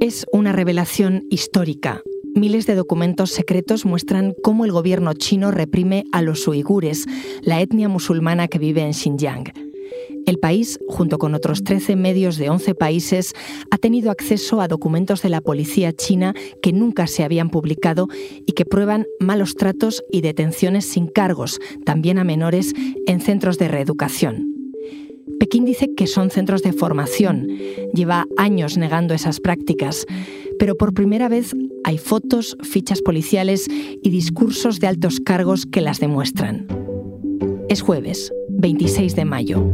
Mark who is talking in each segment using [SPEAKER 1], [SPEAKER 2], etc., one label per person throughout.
[SPEAKER 1] Es una revelación histórica. Miles de documentos secretos muestran cómo el gobierno chino reprime a los uigures, la etnia musulmana que vive en Xinjiang. El país, junto con otros 13 medios de 11 países, ha tenido acceso a documentos de la policía china que nunca se habían publicado y que prueban malos tratos y detenciones sin cargos, también a menores, en centros de reeducación. Pekín dice que son centros de formación. Lleva años negando esas prácticas. Pero por primera vez hay fotos, fichas policiales y discursos de altos cargos que las demuestran. Es jueves, 26 de mayo.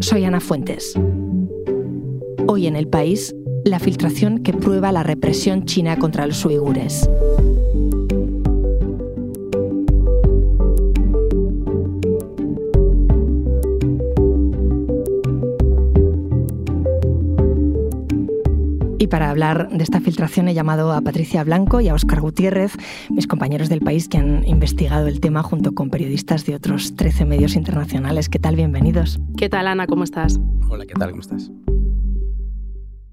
[SPEAKER 1] Soy Ana Fuentes. Hoy en el país, la filtración que prueba la represión china contra los uigures. Para hablar de esta filtración he llamado a Patricia Blanco y a Óscar Gutiérrez, mis compañeros del país que han investigado el tema junto con periodistas de otros 13 medios internacionales. ¿Qué tal? Bienvenidos.
[SPEAKER 2] ¿Qué tal, Ana? ¿Cómo estás?
[SPEAKER 3] Hola, ¿qué tal? ¿Cómo estás?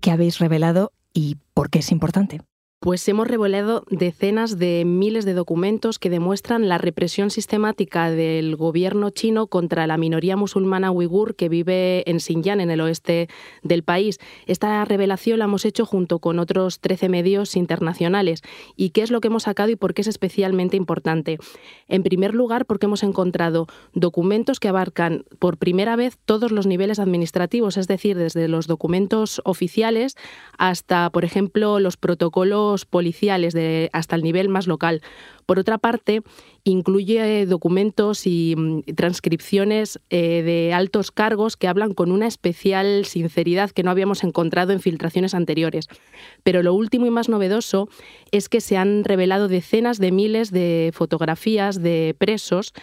[SPEAKER 1] ¿Qué habéis revelado y por qué es importante?
[SPEAKER 2] Pues hemos revelado decenas de miles de documentos que demuestran la represión sistemática del gobierno chino contra la minoría musulmana uigur que vive en Xinjiang, en el oeste del país. Esta revelación la hemos hecho junto con otros 13 medios internacionales. ¿Y qué es lo que hemos sacado y por qué es especialmente importante? En primer lugar, porque hemos encontrado documentos que abarcan por primera vez todos los niveles administrativos, es decir, desde los documentos oficiales hasta, por ejemplo, los protocolos policiales de, hasta el nivel más local. Por otra parte, incluye documentos y mm, transcripciones eh, de altos cargos que hablan con una especial sinceridad que no habíamos encontrado en filtraciones anteriores. Pero lo último y más novedoso es que se han revelado decenas de miles de fotografías de presos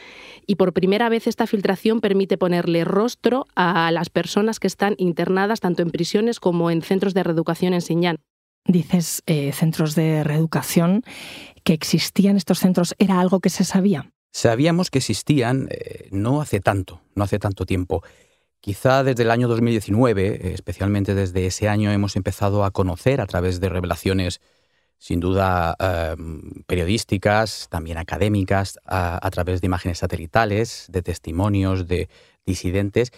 [SPEAKER 2] y por primera vez esta filtración permite ponerle rostro a las personas que están internadas tanto en prisiones como en centros de reeducación en Xinjiang
[SPEAKER 1] dices, eh, centros de reeducación, que existían estos centros, ¿era algo que se sabía?
[SPEAKER 3] Sabíamos que existían eh, no hace tanto, no hace tanto tiempo. Quizá desde el año 2019, especialmente desde ese año, hemos empezado a conocer a través de revelaciones, sin duda em, periodísticas, también académicas, a, través de imágenes satelitales, de testimonios de disidentes,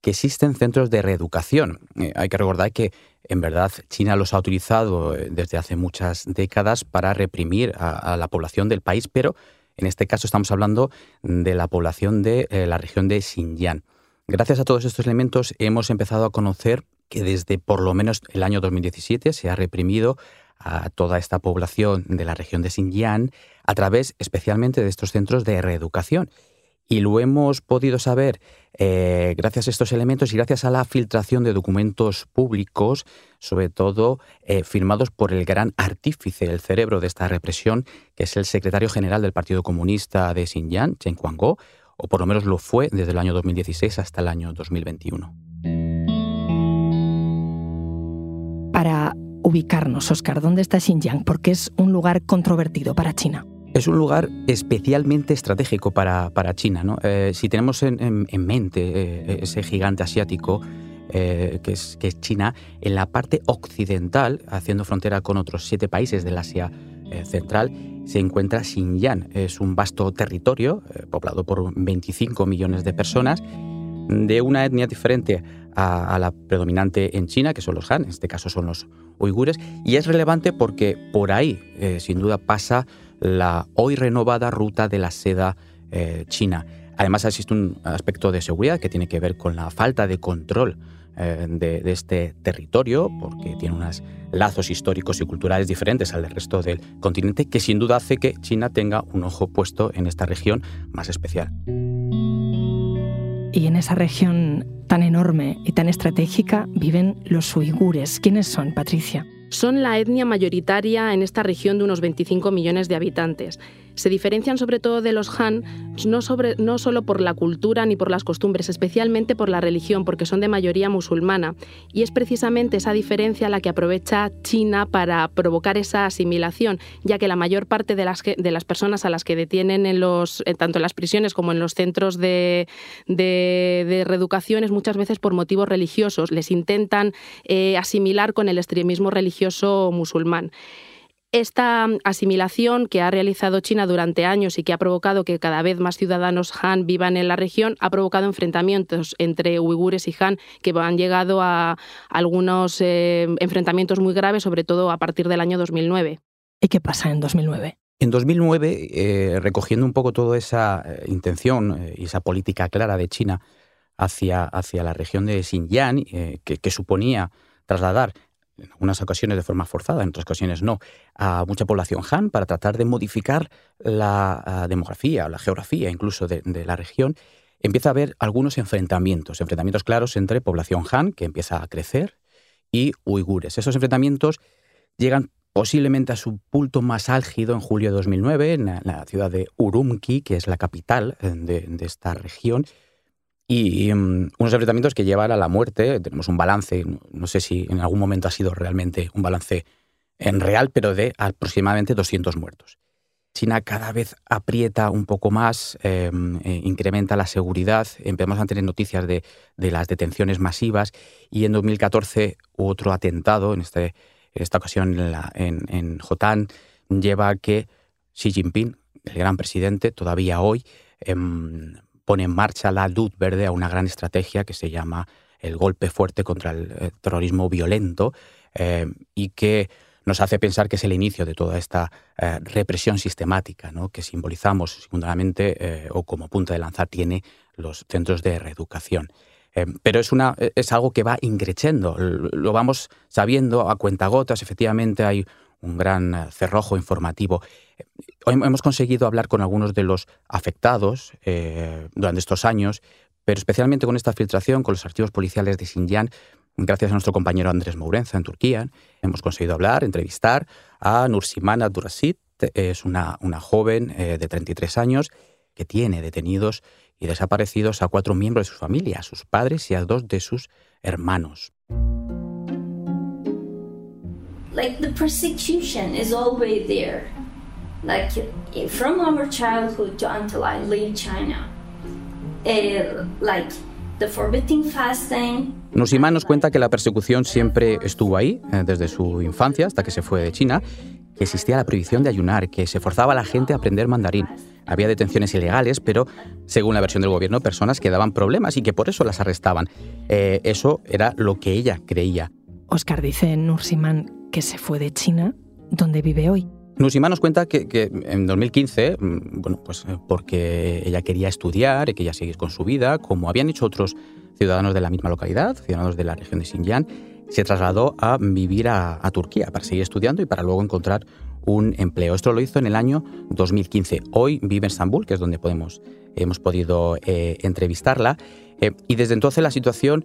[SPEAKER 3] que existen centros de reeducación. Eh, hay que recordar que en verdad China los ha utilizado eh, desde hace muchas décadas para reprimir a, la población del país, pero en este caso estamos hablando de la población de eh, la región de Xinjiang. Gracias a todos estos elementos hemos empezado a conocer que desde por lo menos el año 2017 se ha reprimido a toda esta población de la región de Xinjiang a través especialmente de estos centros de reeducación. Y lo hemos podido saber eh, gracias a estos elementos y gracias a la filtración de documentos públicos, sobre todo eh, firmados por el gran artífice, el cerebro de esta represión, que es el secretario general del Partido Comunista de Xinjiang, Chen Guangguo, o por lo menos lo fue desde el año 2016 hasta el año 2021.
[SPEAKER 1] Para ubicarnos, Oscar, ¿dónde está Xinjiang? Porque es un lugar controvertido para China.
[SPEAKER 3] Es un lugar especialmente estratégico para, China. ¿no? Eh, si tenemos en, mente eh, ese gigante asiático, eh, que, es, que, es, China, en la parte occidental, haciendo frontera con otros siete países del Asia Central, se encuentra Xinjiang. Es un vasto territorio poblado por 25 millones de personas, de una etnia diferente a, a, la predominante en China, que son los Han, en este caso son los uigures, y es relevante porque por ahí, sin duda, pasa la hoy renovada ruta de la seda eh, china. Además existe un aspecto de seguridad que tiene que ver con la falta de control eh, de, este territorio, porque tiene unos lazos históricos y culturales diferentes al del resto del continente, que sin duda hace que China tenga un ojo puesto en esta región más especial.
[SPEAKER 1] Y en esa región tan enorme y tan estratégica viven los uigures. ¿Quiénes son, Patricia?
[SPEAKER 2] Son la etnia mayoritaria en esta región de unos 25 millones de habitantes. Se diferencian sobre todo de los Han no, sobre, no solo por la cultura ni por las costumbres, especialmente por la religión, porque son de mayoría musulmana. Y es precisamente esa diferencia la que aprovecha China para provocar esa asimilación, ya que la mayor parte de las, de las personas a las que detienen en los, tanto en las prisiones como en los centros de, de, reeducación es muchas veces por motivos religiosos. Les intentan eh, asimilar con el extremismo religioso musulmán. Esta asimilación que ha realizado China durante años y que ha provocado que cada vez más ciudadanos Han vivan en la región ha provocado enfrentamientos entre uigures y Han que han llegado a algunos eh, enfrentamientos muy graves, sobre todo a partir del año 2009.
[SPEAKER 1] ¿Y qué pasa en 2009?
[SPEAKER 3] En 2009, eh, recogiendo un poco toda esa eh, intención y esa política clara de China hacia, hacia la región de Xinjiang, que suponía trasladar en algunas ocasiones de forma forzada, en otras ocasiones no, a mucha población Han para tratar de modificar la ah, demografía, la geografía incluso de, la región, empieza a haber algunos enfrentamientos, enfrentamientos claros entre población Han, que empieza a crecer, y uigures. Esos enfrentamientos llegan posiblemente a su punto más álgido en julio de 2009 en la, ciudad de Urumqi, que es la capital eh, de esta región, y mm, unos enfrentamientos que llevan a la muerte. Tenemos un balance, no sé si en algún momento ha sido realmente un balance en real, pero de aproximadamente 200 muertos. China cada vez aprieta un poco más, em, eh, incrementa la seguridad, empezamos a tener noticias de, las detenciones masivas y en 2014 otro atentado, en, este, en esta ocasión en, la, en, Jotán, lleva a que Xi Jinping, el gran presidente, todavía hoy, em, pone en marcha la luz verde a una gran estrategia que se llama el golpe fuerte contra el eh, terrorismo violento eh, y que nos hace pensar que es el inicio de toda esta eh, represión sistemática ¿no? que simbolizamos secundariamente o como punta de lanzar tiene los centros de reeducación. pero es, una, es algo que va increciendo, lo vamos sabiendo a cuentagotas, efectivamente hay un gran cerrojo informativo. Hemos conseguido hablar con algunos de los afectados eh, durante estos años, pero especialmente con esta filtración, con los archivos policiales de Xinjiang, gracias a nuestro compañero Andrés Mourenza en Turquía, hemos conseguido hablar, entrevistar a Nursimana Durasit, es una, una joven eh, de 33 años que tiene detenidos y desaparecidos a cuatro miembros de su familia, a sus padres y a dos de sus hermanos. Like the persecution is always. Like from our childhood to until I leave China. Uh, like the forbidden fasting. Nusimán nos cuenta que la persecución siempre estuvo ahí, eh, desde su infancia hasta que se fue de China, que existía la prohibición de ayunar, que se forzaba a la gente a aprender mandarín. Había detenciones ilegales, pero según la versión del gobierno, personas que daban problemas y que por eso las arrestaban. Eh, eso era lo que ella creía.
[SPEAKER 1] Oscar dice Nursimán que se fue de China, donde vive hoy.
[SPEAKER 3] Nusima nos cuenta que, en 2015, mm, bueno, pues eh, porque ella quería estudiar y quería seguir con su vida, como habían hecho otros ciudadanos de la misma localidad, ciudadanos de la región de Xinjiang, se trasladó a vivir a, Turquía para seguir estudiando y para luego encontrar un empleo. Esto lo hizo en el año 2015. Hoy vive en Estambul, que es donde podemos, hemos podido eh, entrevistarla. Eh, y desde entonces la situación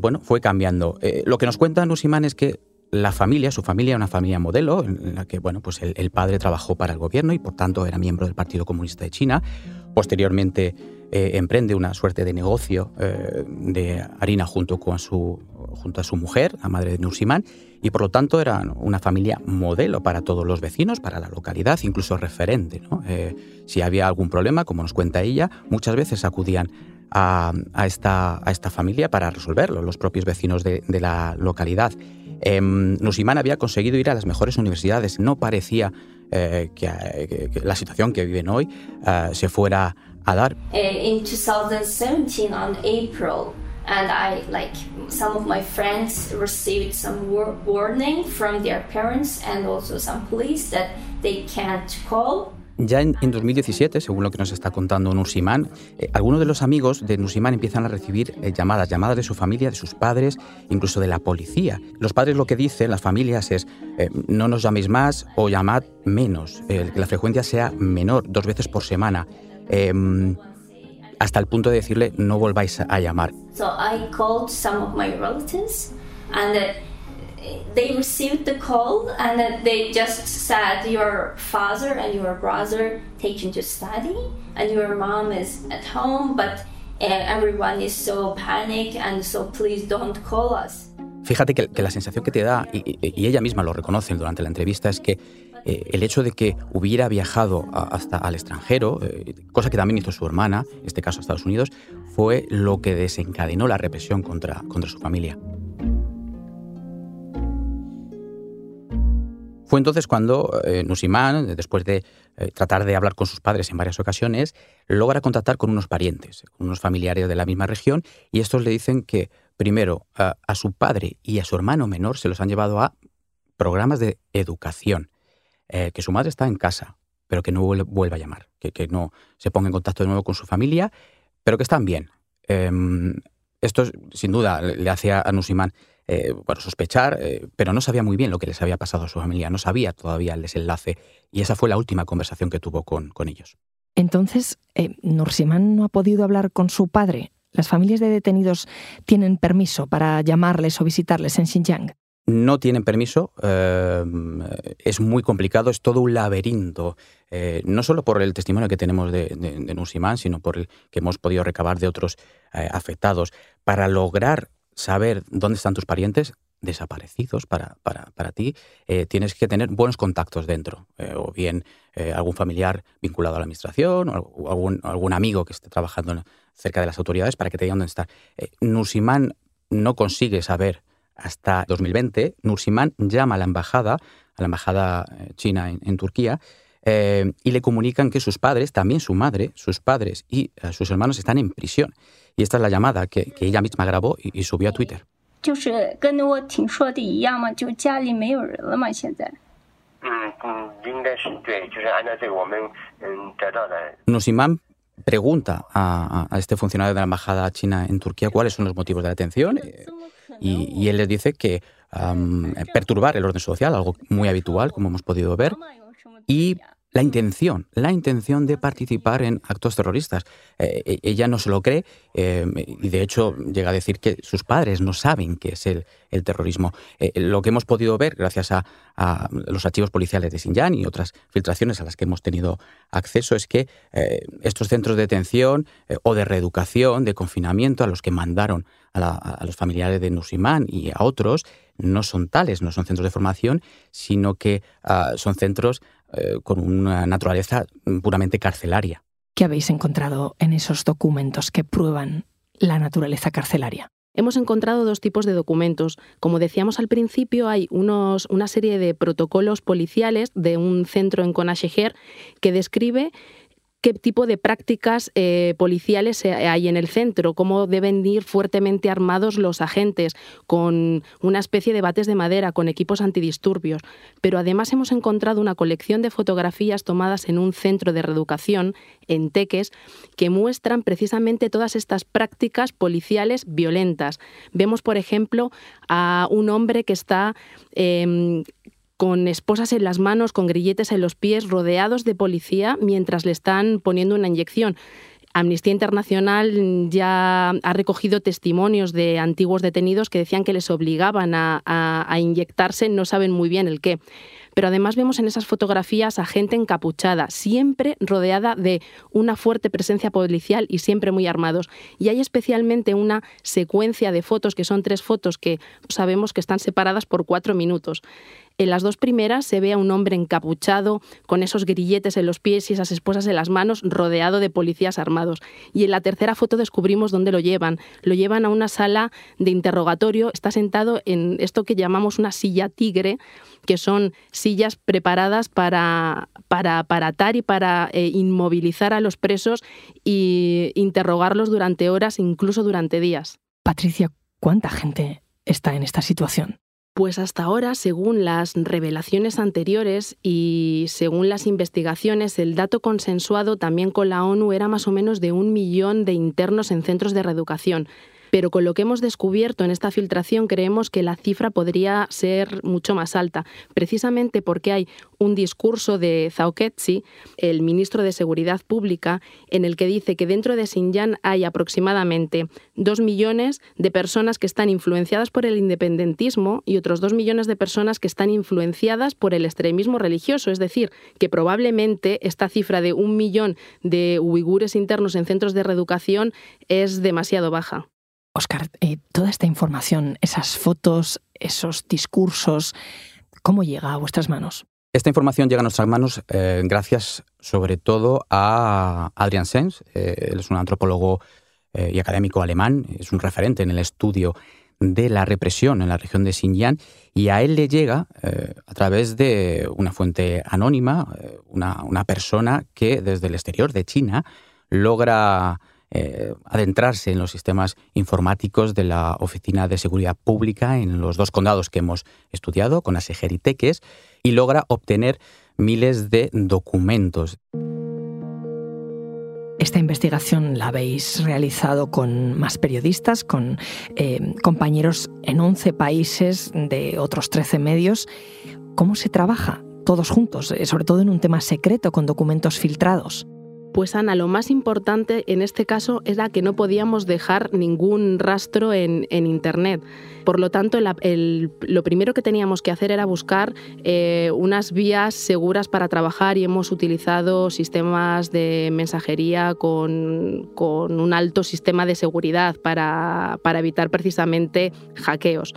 [SPEAKER 3] bueno, fue cambiando. lo que nos cuenta Nusiman es que la familia, su familia, una familia modelo, en la que bueno, pues el, padre trabajó para el gobierno y por tanto era miembro del Partido Comunista de China. Posteriormente eh, emprende una suerte de negocio eh, de harina junto, con su, junto a su mujer, la madre de Nursimán, y por lo tanto era una familia modelo para todos los vecinos, para la localidad, incluso referente. Eh, si había algún problema, como nos cuenta ella, muchas veces acudían a, esta, a esta, familia para resolverlo, los propios vecinos de, de la localidad. Eh, había conseguido ir a las mejores universidades. No parecía eh, que, que, la situación que viven hoy uh, se fuera a dar.
[SPEAKER 4] In 2017, on April, and I like some of my friends received some warning from their parents and also some police that they can't call
[SPEAKER 3] ya en, 2017, según lo que nos está contando Nusimán, eh, algunos de los amigos de Nusimán empiezan a recibir eh, llamadas, llamadas de su familia, de sus padres, incluso de la policía. Los padres lo que dicen, las familias, es eh, no nos llaméis más o llamad menos, que la frecuencia sea menor, dos veces por semana. Em, hasta el punto de decirle no volváis a llamar.
[SPEAKER 4] So I called some of my relatives and they received the call and they just said your father and your brother taken to study and your mom is at home, but uh, everyone is so panic and so please don't call us.
[SPEAKER 3] Fíjate que, que la sensación que te da, y, y, ella misma lo reconoce durante la entrevista, es que eh, el hecho de que hubiera viajado a, hasta al extranjero, eh, cosa que también hizo su hermana, en este caso a Estados Unidos, fue lo que desencadenó la represión contra, contra su familia. Fue entonces cuando eh, Nusimán, después de eh, tratar de hablar con sus padres en varias ocasiones, logra contactar con unos parientes, con unos familiares de la misma región, y estos le dicen que, primero, a, su padre y a su hermano menor se los han llevado a programas de educación, eh, que su madre está en casa, pero que no vuelva a llamar, que, que, no se ponga en contacto de nuevo con su familia, pero que están bien. Eh, esto, sin duda, le hace a Nusimán eh, bueno, sospechar, eh, pero no sabía muy bien lo que les había pasado a su familia, no sabía todavía el desenlace y esa fue la última conversación que tuvo con, con ellos.
[SPEAKER 1] Entonces, eh, Nursimán no ha podido hablar con su padre. ¿Las familias de detenidos tienen permiso para llamarles o visitarles en Xinjiang?
[SPEAKER 3] no tienen permiso, eh, es muy complicado, es todo un laberinto, eh, no solo por el testimonio que tenemos de, de, sino por el que hemos podido recabar de otros eh, afectados. Para lograr saber dónde están tus parientes desaparecidos para, para, para ti, eh, tienes que tener buenos contactos dentro, eh, o bien eh, algún familiar vinculado a la administración, o algún, algún amigo que esté trabajando cerca de las autoridades para que te digan dónde está. Nusimán no consigue saber hasta 2020. Nursimán llama a la embajada, a la embajada china en, Turquía, y le comunican que sus padres, también su madre, sus padres y sus hermanos están en prisión. Y esta es la llamada que, que ella misma grabó y, y, subió a Twitter. Nusimán pregunta a, a, este funcionario de la embajada china en Turquía cuáles son los motivos de la detención eh, y, y, él les dice que um, perturbar el orden social, algo muy habitual, como hemos podido ver, y la intención, la intención de participar en actos terroristas. Eh, ella no se lo cree eh, y de hecho llega a decir que sus padres no saben qué es el, terrorismo. Eh, lo que hemos podido ver gracias a, los archivos policiales de Xinjiang y otras filtraciones a las que hemos tenido acceso es que estos centros de detención o de reeducación, de confinamiento a los que mandaron a, los familiares de Nusimán y a otros, no son tales, no son centros de formación, sino que uh, son centros eh, con una naturaleza puramente carcelaria.
[SPEAKER 1] ¿Qué habéis encontrado en esos documentos que prueban la naturaleza carcelaria?
[SPEAKER 2] Hemos encontrado dos tipos de documentos. Como decíamos al principio, hay unos, una serie de protocolos policiales de un centro en Conasheher que describe qué tipo de prácticas eh, policiales hay en el centro, cómo deben ir fuertemente armados los agentes, con una especie de bates de madera, con equipos antidisturbios. Pero además hemos encontrado una colección de fotografías tomadas en un centro de reeducación en Teques que muestran precisamente todas estas prácticas policiales violentas. Vemos, por ejemplo, a un hombre que está eh, con esposas en las manos, con grilletes en los pies, rodeados de policía mientras le están poniendo una inyección. Amnistía Internacional ya ha recogido testimonios de antiguos detenidos que decían que les obligaban a, a, a inyectarse, no saben muy bien el qué pero además vemos en esas fotografías a gente encapuchada, siempre rodeada de una fuerte presencia policial y siempre muy armados. Y hay especialmente una secuencia de fotos, que son tres fotos que sabemos que están separadas por cuatro minutos. En las dos primeras se ve a un hombre encapuchado, con esos grilletes en los pies y esas esposas en las manos, rodeado de policías armados. Y en la tercera foto descubrimos dónde lo llevan. Lo llevan a una sala de interrogatorio. Está sentado en esto que llamamos una silla tigre, que son sillas preparadas para, para, atar y para eh, inmovilizar a los presos e interrogarlos durante horas, incluso durante días.
[SPEAKER 1] Patricia, ¿cuánta gente está en esta situación?
[SPEAKER 2] Pues hasta ahora, según las revelaciones anteriores y según las investigaciones, el dato consensuado también con la ONU era más o menos de un millón de internos en centros de reeducación. Pero con lo que hemos descubierto en esta filtración creemos que la cifra podría ser mucho más alta, precisamente porque hay un discurso de Zhao Ketsi, el ministro de Seguridad Pública, en el que dice que dentro de Xinjiang hay aproximadamente dos millones de personas que están influenciadas por el independentismo y otros dos millones de personas que están influenciadas por el extremismo religioso. Es decir, que probablemente esta cifra de un millón de uigures internos en centros de reeducación es demasiado baja.
[SPEAKER 1] Oscar, eh, toda esta información, esas fotos, esos discursos, ¿cómo llega a vuestras manos?
[SPEAKER 3] Esta información llega a nuestras manos eh, gracias sobre todo a Adrian Sens. Eh, él es un antropólogo y académico alemán, es un referente en el estudio de la represión en la región de Xinjiang y a él le llega a través de una fuente anónima, una, persona que desde el exterior de China logra adentrarse en los sistemas informáticos de la Oficina de Seguridad Pública en los dos condados que hemos estudiado, con Aseger y y logra obtener miles de documentos.
[SPEAKER 1] Esta investigación la habéis realizado con más periodistas, con eh, compañeros en 11 países de otros 13 medios. ¿Cómo se trabaja todos juntos, eh, sobre todo en un tema secreto con documentos filtrados?
[SPEAKER 2] Pues Ana, lo más importante en este caso era que no podíamos dejar ningún rastro en, Internet. Por lo tanto, lo primero que teníamos que hacer era buscar eh, unas vías seguras para trabajar y hemos utilizado sistemas de mensajería con, un alto sistema de seguridad para evitar precisamente hackeos.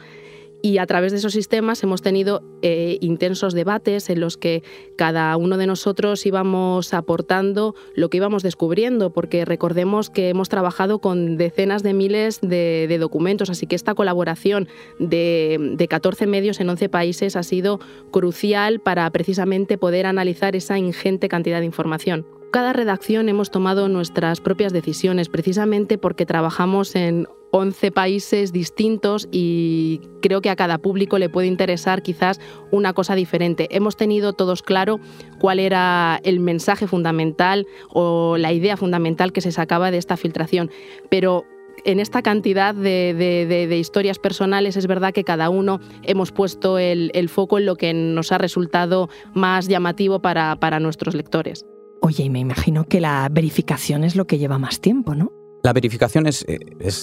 [SPEAKER 2] Y a través de esos sistemas hemos tenido eh, intensos debates en los que cada uno de nosotros íbamos aportando lo que íbamos descubriendo, porque recordemos que hemos trabajado con decenas de miles de, documentos, así que esta colaboración de, de 14 medios en 11 países ha sido crucial para precisamente poder analizar esa ingente cantidad de información. Cada redacción hemos tomado nuestras propias decisiones, precisamente porque trabajamos en 11 países distintos y creo que a cada público le puede interesar quizás una cosa diferente. Hemos tenido todos claro cuál era el mensaje fundamental o la idea fundamental que se sacaba de esta filtración, pero en esta cantidad de, historias personales es verdad que cada uno hemos puesto el, foco en lo que nos ha resultado más llamativo para, para nuestros lectores.
[SPEAKER 1] Oye, y me imagino que la verificación es lo que lleva más tiempo, ¿no?
[SPEAKER 3] La verificación es, eh,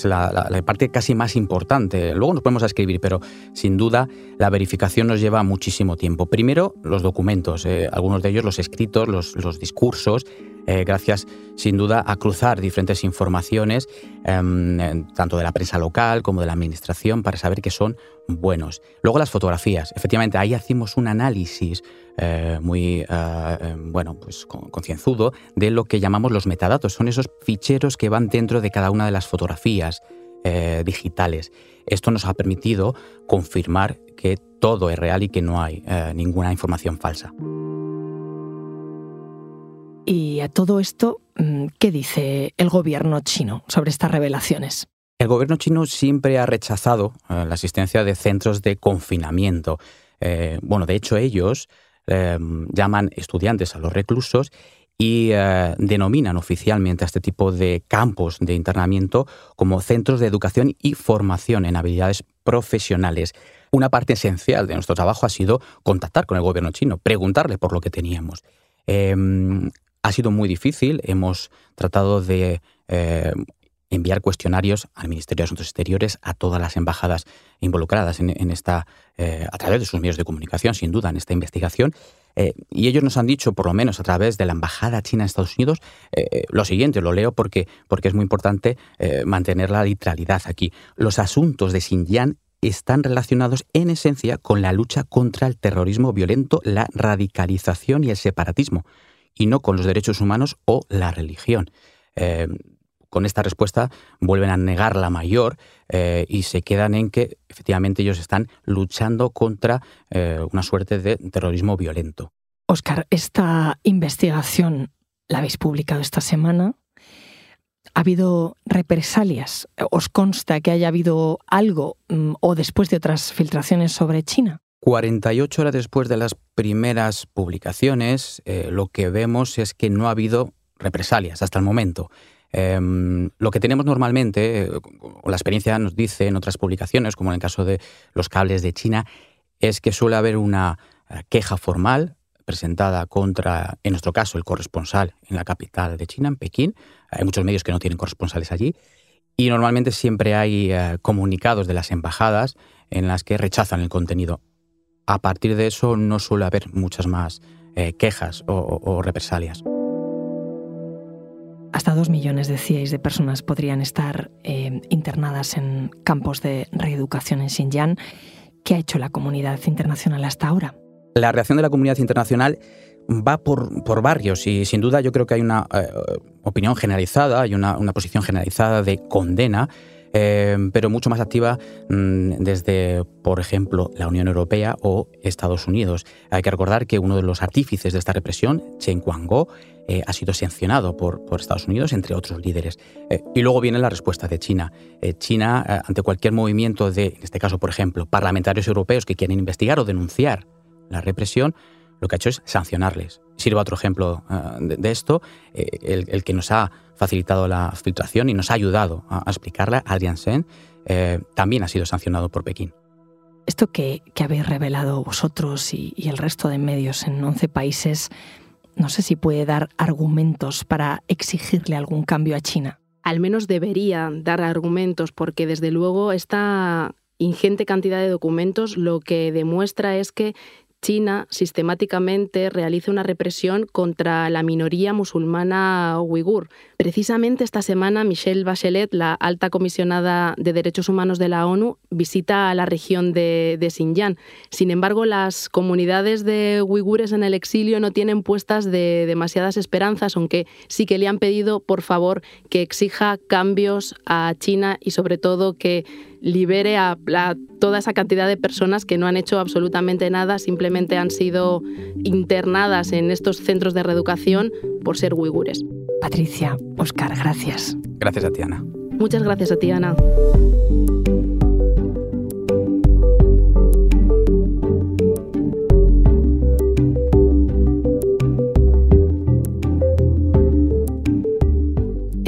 [SPEAKER 3] la, parte casi más importante. Luego nos podemos escribir, pero sin duda la verificación nos lleva muchísimo tiempo. Primero, los documentos, eh, algunos de ellos los escritos, los, discursos, eh, gracias sin duda a cruzar diferentes informaciones, em, tanto de la prensa local como de la administración, para saber que son buenos. Luego las fotografías. Efectivamente, ahí hacemos un análisis eh, muy eh, em, bueno, pues concienzudo de lo que llamamos los metadatos. Son esos ficheros que van dentro de cada una de las fotografías digitales. Esto nos ha permitido confirmar que todo es real y que no hay ninguna información falsa.
[SPEAKER 1] Y a todo esto, mm, ¿qué dice el gobierno chino sobre estas revelaciones?
[SPEAKER 3] El gobierno chino siempre ha rechazado la existencia de centros de confinamiento. bueno, de hecho ellos Em, llaman estudiantes a los reclusos y eh, denominan oficialmente a este tipo de campos de internamiento como centros de educación y formación en habilidades profesionales. Una parte esencial de nuestro trabajo ha sido contactar con el gobierno chino, preguntarle por lo que teníamos. Em, ha sido muy difícil, hemos tratado de eh, enviar cuestionarios al Ministerio de Asuntos Exteriores, a todas las embajadas involucradas en, esta, eh, a través de sus medios de comunicación, sin duda, en esta investigación. Eh, y ellos nos han dicho, por lo menos a través de la Embajada China en Estados Unidos, lo siguiente, lo leo porque, porque es muy importante mantener la literalidad aquí. Los asuntos de Xinjiang están relacionados en esencia con la lucha contra el terrorismo violento, la radicalización y el separatismo, y no con los derechos humanos o la religión con esta respuesta vuelven a negar la mayor eh, y se quedan en que efectivamente ellos están luchando contra eh, una suerte de terrorismo violento.
[SPEAKER 1] Oscar, esta investigación la habéis publicado esta semana. ¿Ha habido represalias? ¿Os consta que haya habido algo mm, o después de otras filtraciones sobre China?
[SPEAKER 3] 48 horas después de las primeras publicaciones, eh, lo que vemos es que no ha habido represalias hasta el momento. Em, lo que tenemos normalmente, o la experiencia nos dice en otras publicaciones, como en el caso de los cables de China, es que suele haber una eh, queja formal presentada contra, en nuestro caso, el corresponsal en la capital de China, en Pekín. Hay muchos medios que no tienen corresponsales allí. Y normalmente siempre hay eh, comunicados de las embajadas en las que rechazan el contenido. A partir de eso no suele haber muchas más eh, quejas o, represalias.
[SPEAKER 1] Hasta dos millones, decíais, de personas podrían estar internadas en campos de reeducación en Xinjiang. ¿Qué ha hecho la comunidad internacional hasta ahora?
[SPEAKER 3] La reacción de la comunidad internacional va por, barrios y sin duda yo creo que hay una eh, opinión generalizada, hay una, posición generalizada de condena, eh, pero mucho más activa mm, desde, por ejemplo, la Unión Europea o Estados Unidos. Hay que recordar que uno de los artífices de esta represión, Chen Guangguo, eh, ha sido sancionado por, Estados Unidos, entre otros líderes. Eh, y luego viene la respuesta de China. Eh, China, ante cualquier movimiento de, en este caso, por ejemplo, parlamentarios europeos que quieren investigar o denunciar la represión, lo que ha hecho es sancionarles. Sirva otro ejemplo de, esto, el, que nos ha facilitado la filtración y nos ha ayudado a, explicarla, Adrian Sen, también ha sido sancionado por Pekín.
[SPEAKER 1] Esto que, habéis revelado vosotros y, y el resto de medios en 11 países, no sé si puede dar argumentos para exigirle algún cambio a China.
[SPEAKER 2] Al menos debería dar argumentos porque desde luego esta ingente cantidad de documentos lo que demuestra es que China sistemáticamente realiza una represión contra la minoría musulmana uigur. Precisamente esta semana Michelle Bachelet, la alta comisionada de derechos humanos de la ONU, visita a la región de, Xinjiang. Sin embargo, las comunidades de uigures en el exilio no tienen puestas de demasiadas esperanzas, aunque sí que le han pedido, por favor, que exija cambios a China y sobre todo que libere a, toda esa cantidad de personas que no han hecho absolutamente nada, simplemente han sido internadas en estos centros de reeducación por ser uigures.
[SPEAKER 1] Patricia, Oscar, gracias.
[SPEAKER 3] Gracias a ti, Ana.
[SPEAKER 2] Muchas gracias a ti,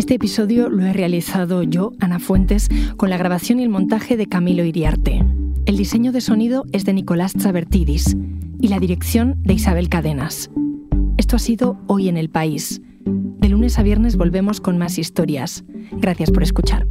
[SPEAKER 1] Este episodio lo he realizado yo, Ana Fuentes, con la grabación y el montaje de Camilo Iriarte. El diseño de sonido es de Nicolás Travertidis y la dirección de Isabel Cadenas. Esto ha sido Hoy en el País. De lunes a viernes volvemos con más historias. Gracias por escuchar.